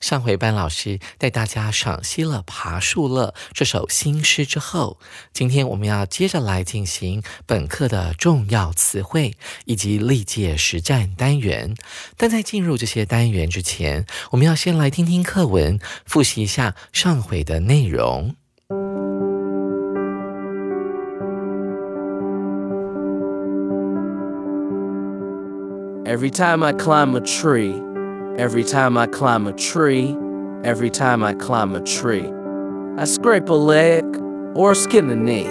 上回班老师带大家赏析了《爬树乐》这首新诗之后，今天我们要接着来进行本课的重要词汇以及历届实战单元。但在进入这些单元之前，我们要先来听听课文，复习一下上回的内容。Every time I climb a tree. Every time I climb a tree, every time I climb a tree, I scrape a leg or skin a knee.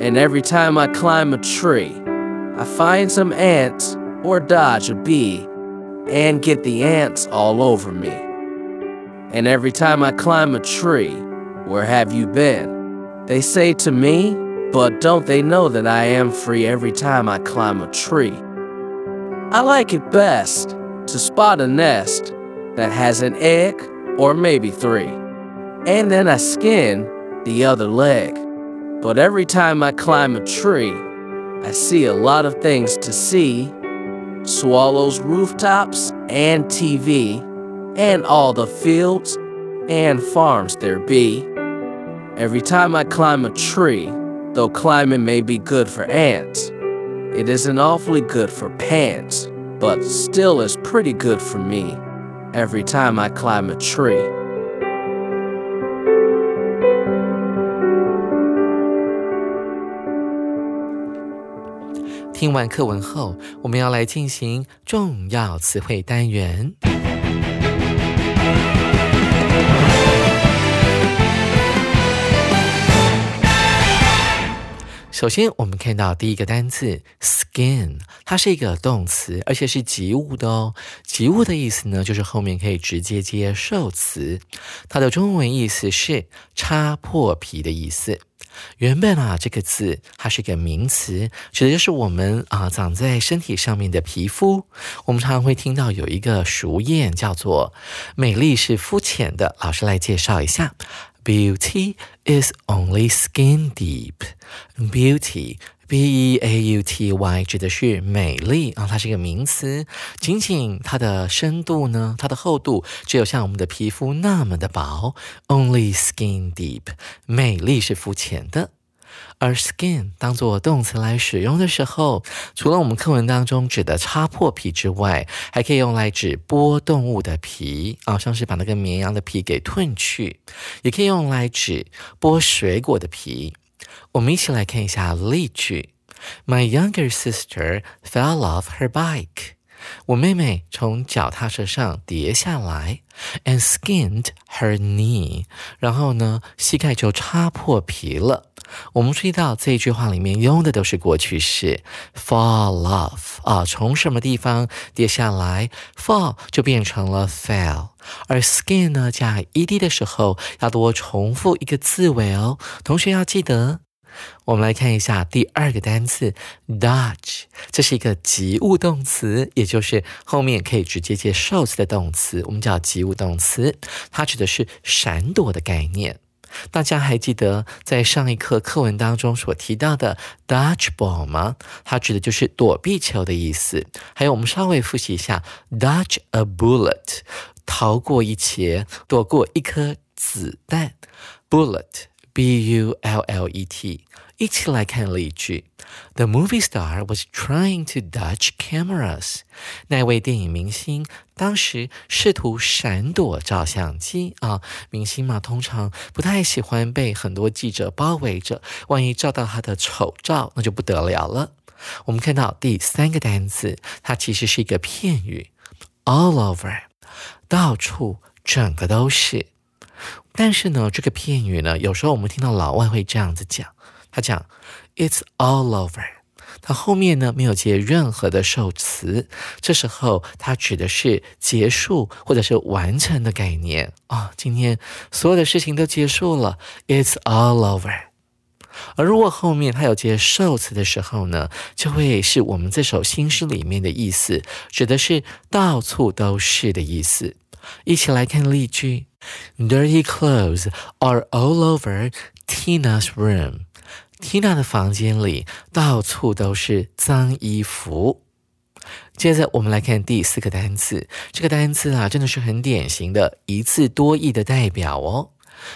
And every time I climb a tree, I find some ants or dodge a bee and get the ants all over me. And every time I climb a tree, where have you been? They say to me, but don't they know that I am free every time I climb a tree? I like it best to spot a nest that has an egg or maybe three. And then I skin the other leg. But every time I climb a tree, I see a lot of things to see swallows, rooftops, and TV, and all the fields and farms there be. Every time I climb a tree, though climbing may be good for ants, it isn't awfully good for pants but still is pretty good for me every time I climb a tree. 听完课文后，我们要来进行重要词汇单元。 首先，我们看到第一个单词 skin，它是一个动词，而且是及物的哦。及物的意思呢，就是后面可以直接接受词。它的中文意思是擦破皮的意思。原本啊，这个字它是一个名词，指的就是我们啊长在身体上面的皮肤。我们常常会听到有一个俗谚叫做“美丽是肤浅的”。老师来介绍一下。Beauty is only skin deep. Beauty, B-E-A-U-T-Y，指的是美丽啊，它是一个名词。仅仅它的深度呢，它的厚度只有像我们的皮肤那么的薄。Only skin deep，美丽是肤浅的。而 skin 当做动词来使用的时候，除了我们课文当中指的擦破皮之外，还可以用来指剥动物的皮啊，像是把那个绵羊的皮给褪去，也可以用来指剥水果的皮。我们一起来看一下例句：My younger sister fell off her bike。我妹妹从脚踏车上跌下来，and skinned her knee。然后呢，膝盖就擦破皮了。我们注意到这一句话里面用的都是过去式，fall off 啊，从什么地方跌下来，fall 就变成了 fell，而 skin 呢加 ed 的时候要多重复一个字尾哦，同学要记得。我们来看一下第二个单词 dodge，这是一个及物动词，也就是后面可以直接接受词的动词，我们叫及物动词，它指的是闪躲的概念。大家还记得在上一课课文当中所提到的 dodgeball 吗？它指的就是躲避球的意思。还有，我们稍微复习一下 dodge a bullet，逃过一劫，躲过一颗子弹。bullet B U L L E T。一起来看例句：The movie star was trying to dodge cameras。那位电影明星当时试图闪躲照相机啊。明星嘛，通常不太喜欢被很多记者包围着，万一照到他的丑照，那就不得了了。我们看到第三个单词，它其实是一个片语，all over，到处，整个都是。但是呢，这个片语呢，有时候我们听到老外会这样子讲。他讲，It's all over。他后面呢没有接任何的受词，这时候它指的是结束或者是完成的概念啊。今天所有的事情都结束了，It's all over。而如果后面它有接受词的时候呢，就会是我们这首新诗里面的意思，指的是到处都是的意思。一起来看例句：Dirty clothes are all over Tina's room。Tina 的房间里到处都是脏衣服。接着我们来看第四个单词，这个单词啊，真的是很典型的一字多义的代表哦。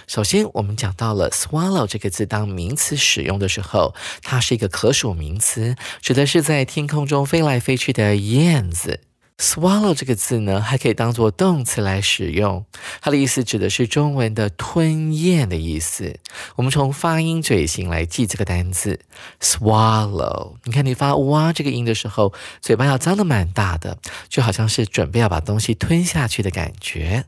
首先，我们讲到了 swallow 这个字当名词使用的时候，它是一个可数名词，指的是在天空中飞来飞去的燕子。Swallow 这个字呢，还可以当做动词来使用，它的意思指的是中文的吞咽的意思。我们从发音嘴型来记这个单词，swallow。你看你发哇这个音的时候，嘴巴要张得蛮大的，就好像是准备要把东西吞下去的感觉。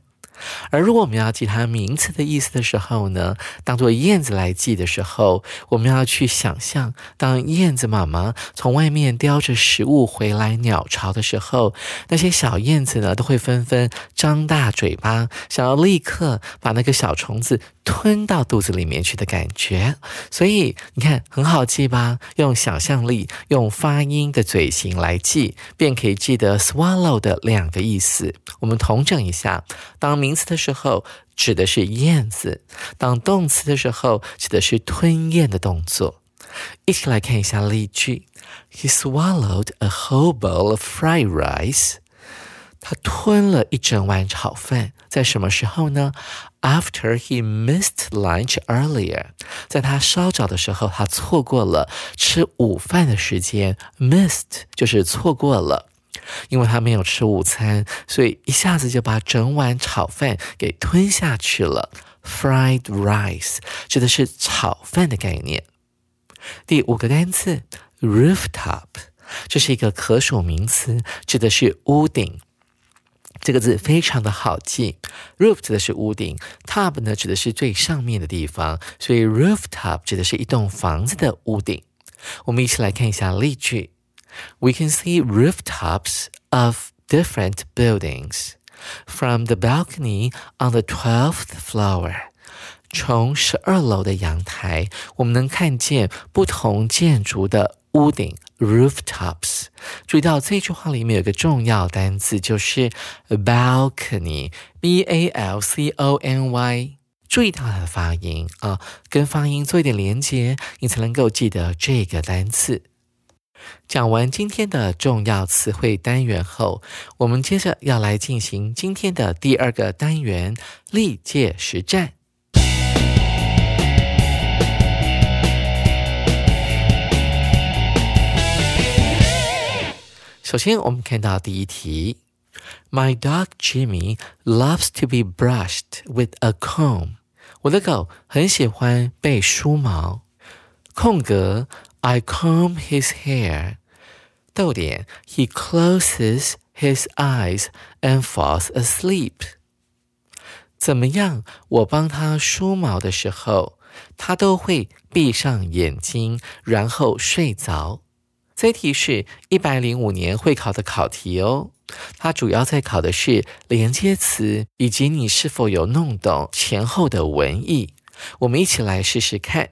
而如果我们要记它名词的意思的时候呢，当做燕子来记的时候，我们要去想象，当燕子妈妈从外面叼着食物回来鸟巢的时候，那些小燕子呢都会纷纷张大嘴巴，想要立刻把那个小虫子。吞到肚子里面去的感觉，所以你看很好记吧？用想象力，用发音的嘴型来记，便可以记得 swallow 的两个意思。我们同整一下：当名词的时候，指的是燕子；当动词的时候，指的是吞咽的动作。一起来看一下例句：He swallowed a whole bowl of fried rice. 他吞了一整碗炒饭，在什么时候呢？After he missed lunch earlier，在他稍早的时候，他错过了吃午饭的时间。Missed 就是错过了，因为他没有吃午餐，所以一下子就把整碗炒饭给吞下去了。Fried rice 指的是炒饭的概念。第五个单词 rooftop，这是一个可数名词，指的是屋顶。这个字非常的好记，roof 指的是屋顶，top 呢指的是最上面的地方，所以 rooftop 指的是一栋房子的屋顶。我们一起来看一下例句：We can see rooftops of different buildings from the balcony on the twelfth floor。从十二楼的阳台，我们能看见不同建筑的屋顶。rooftops。注意到这句话里面有个重要单词，就是 balcony，b a l c o n y。注意到它的发音啊，跟发音做一点连接，你才能够记得这个单词。讲完今天的重要词汇单元后，我们接着要来进行今天的第二个单元——历届实战。首先，我们看到第一题：My dog Jimmy loves to be brushed with a comb。我的狗很喜欢被梳毛。空格：I comb his hair。逗点：He closes his eyes and falls asleep。怎么样？我帮他梳毛的时候，他都会闭上眼睛，然后睡着。 这题是一百零五年会考的考题哦，它主要在考的是连接词以及你是否有弄懂前后的文意。我们一起来试试看。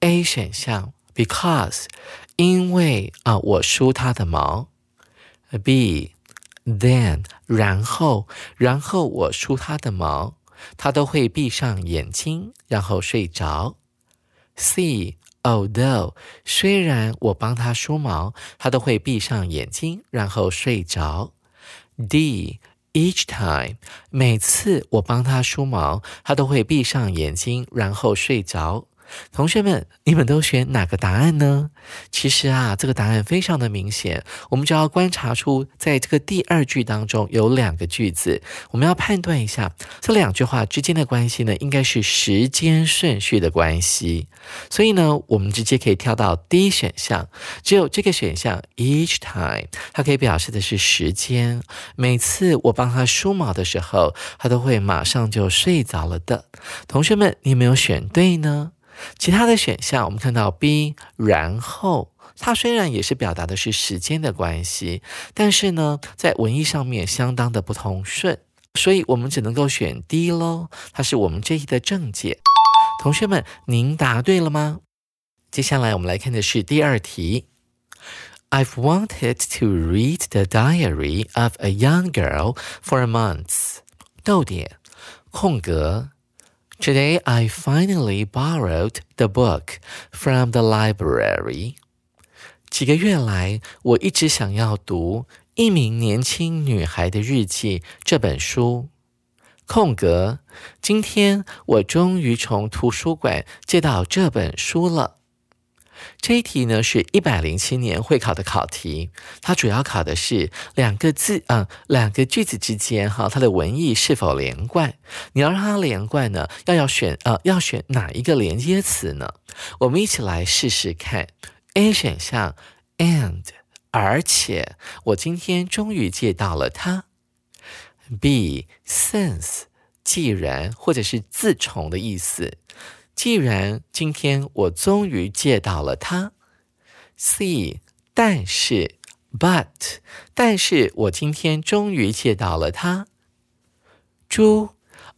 A 选项，because，因为啊，我梳它的毛。B，then，然后，然后我梳它的毛，它都会闭上眼睛，然后睡着。C。Although，虽然我帮他梳毛，他都会闭上眼睛，然后睡着。D，each time，每次我帮他梳毛，他都会闭上眼睛，然后睡着。同学们，你们都选哪个答案呢？其实啊，这个答案非常的明显，我们就要观察出，在这个第二句当中有两个句子，我们要判断一下这两句话之间的关系呢，应该是时间顺序的关系。所以呢，我们直接可以跳到 D 选项，只有这个选项 each time，它可以表示的是时间。每次我帮他梳毛的时候，他都会马上就睡着了的。同学们，你有没有选对呢？其他的选项，我们看到 B，然后它虽然也是表达的是时间的关系，但是呢，在文意上面相当的不通顺，所以我们只能够选 D 喽。它是我们这一题的正解。同学们，您答对了吗？接下来我们来看的是第二题。I've wanted to read the diary of a young girl for months。逗点，空格。Today I finally borrowed the book from the library。几个月来，我一直想要读《一名年轻女孩的日记》这本书。空格，今天我终于从图书馆借到这本书了。 这一题呢是一百零七年会考的考题，它主要考的是两个字啊，两个句子之间哈，它的文意是否连贯？你要让它连贯呢，要要选呃，要选哪一个连接词呢？我们一起来试试看。A 选项，and，而且我今天终于借到了它。B，since，既然或者是自从的意思。既然今天我终于借到了它，C，但是，but，但是我今天终于借到了它。猪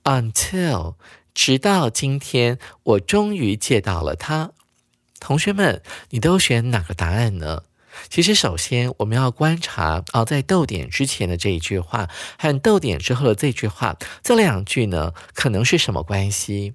，until，直到今天我终于借到了它。同学们，你都选哪个答案呢？其实，首先我们要观察啊，在逗点之前的这一句话和逗点之后的这句话，这两句呢，可能是什么关系？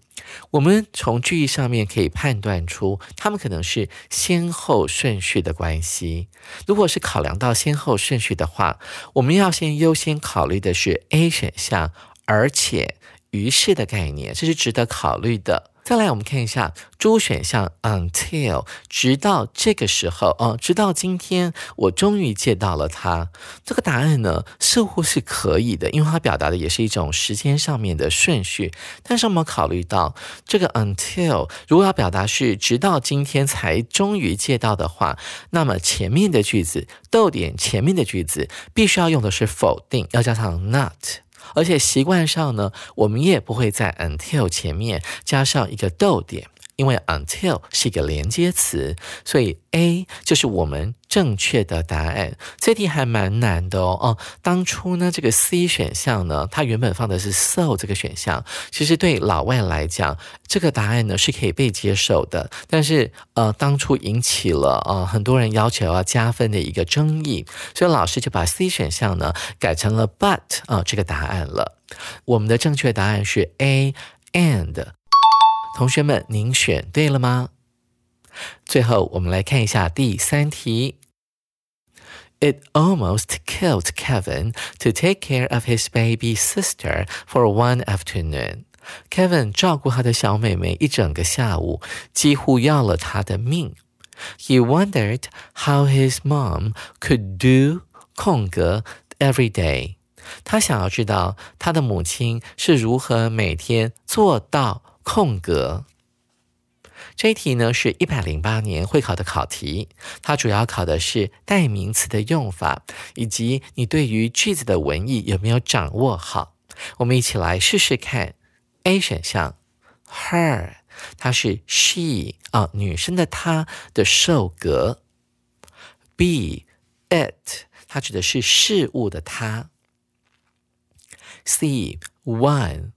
我们从句意上面可以判断出，它们可能是先后顺序的关系。如果是考量到先后顺序的话，我们要先优先考虑的是 A 选项，而且于是的概念，这是值得考虑的。再来，我们看一下猪选项，until，直到这个时候哦，直到今天，我终于借到了它。这个答案呢，似乎是可以的，因为它表达的也是一种时间上面的顺序。但是我们考虑到这个 until，如果要表达是直到今天才终于借到的话，那么前面的句子逗点前面的句子必须要用的是否定，要加上 not。而且习惯上呢，我们也不会在 until 前面加上一个逗点。因为 until 是一个连接词，所以 A 就是我们正确的答案。这题还蛮难的哦。哦，当初呢，这个 C 选项呢，它原本放的是 so 这个选项，其实对老外来讲，这个答案呢是可以被接受的。但是呃，当初引起了呃很多人要求要加分的一个争议，所以老师就把 C 选项呢改成了 but 啊这个答案了。我们的正确答案是 A and。同学们，您选对了吗？最后，我们来看一下第三题。It almost killed Kevin to take care of his baby sister for one afternoon. Kevin 照顾他的小妹妹一整个下午，几乎要了他的命。He wondered how his mom could do 空格 every day. 他想要知道他的母亲是如何每天做到。空格，这一题呢是一百零八年会考的考题，它主要考的是代名词的用法，以及你对于句子的文意有没有掌握好。我们一起来试试看。A 选项，her，它是 she 啊，女生的她的受格。B，it，它指的是事物的它。C，one。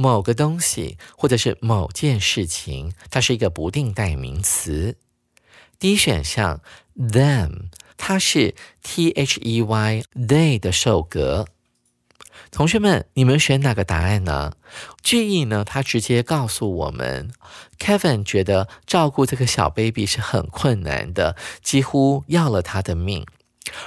某个东西，或者是某件事情，它是一个不定代名词。D 选项，them，它是 T H E Y they 的受格。同学们，你们选哪个答案呢？句意呢？它直接告诉我们，Kevin 觉得照顾这个小 baby 是很困难的，几乎要了他的命。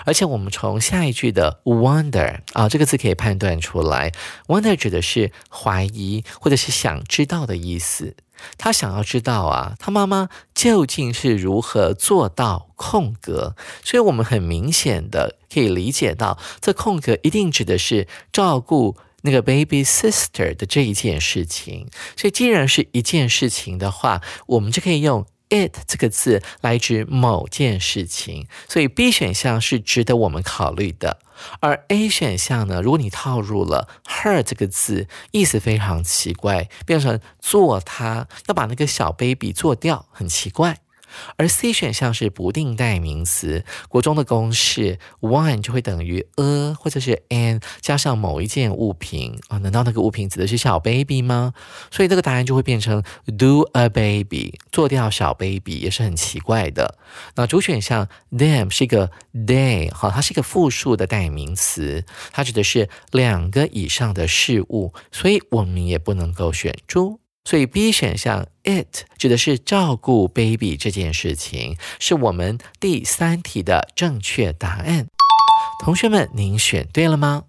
而且我们从下一句的 wonder 啊这个字可以判断出来，wonder 指的是怀疑或者是想知道的意思。他想要知道啊，他妈妈究竟是如何做到空格？所以我们很明显的可以理解到，这空格一定指的是照顾那个 baby sister 的这一件事情。所以既然是一件事情的话，我们就可以用 it 这个字来指某件事情。所以 B 选项是值得我们考虑的。而 A 选项呢？如果你套入了 her 这个字，意思非常奇怪，变成做他要把那个小 baby 做掉，很奇怪。而 C 选项是不定代名词，国中的公式 one 就会等于 a 或者是 an 加上某一件物品啊？难道那个物品指的是小 baby 吗？所以这个答案就会变成 do a baby 做掉小 baby 也是很奇怪的。那主选项 them 是一个 they 好，它是一个复数的代名词，它指的是两个以上的事物，所以我们也不能够选出。所以 B 选项 it 指的是照顾 baby 这件事情，是我们第三题的正确答案。同学们，您选对了吗？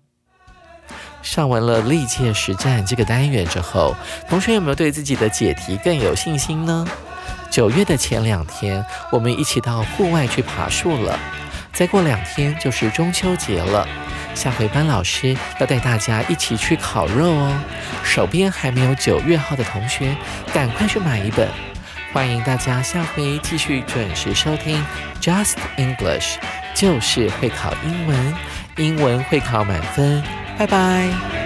上完了历届实战这个单元之后，同学有没有对自己的解题更有信心呢？九月的前两天，我们一起到户外去爬树了。再过两天就是中秋节了。下回班老师要带大家一起去烤肉哦，手边还没有九月号的同学，赶快去买一本。欢迎大家下回继续准时收听 Just English，就是会考英文，英文会考满分。拜拜。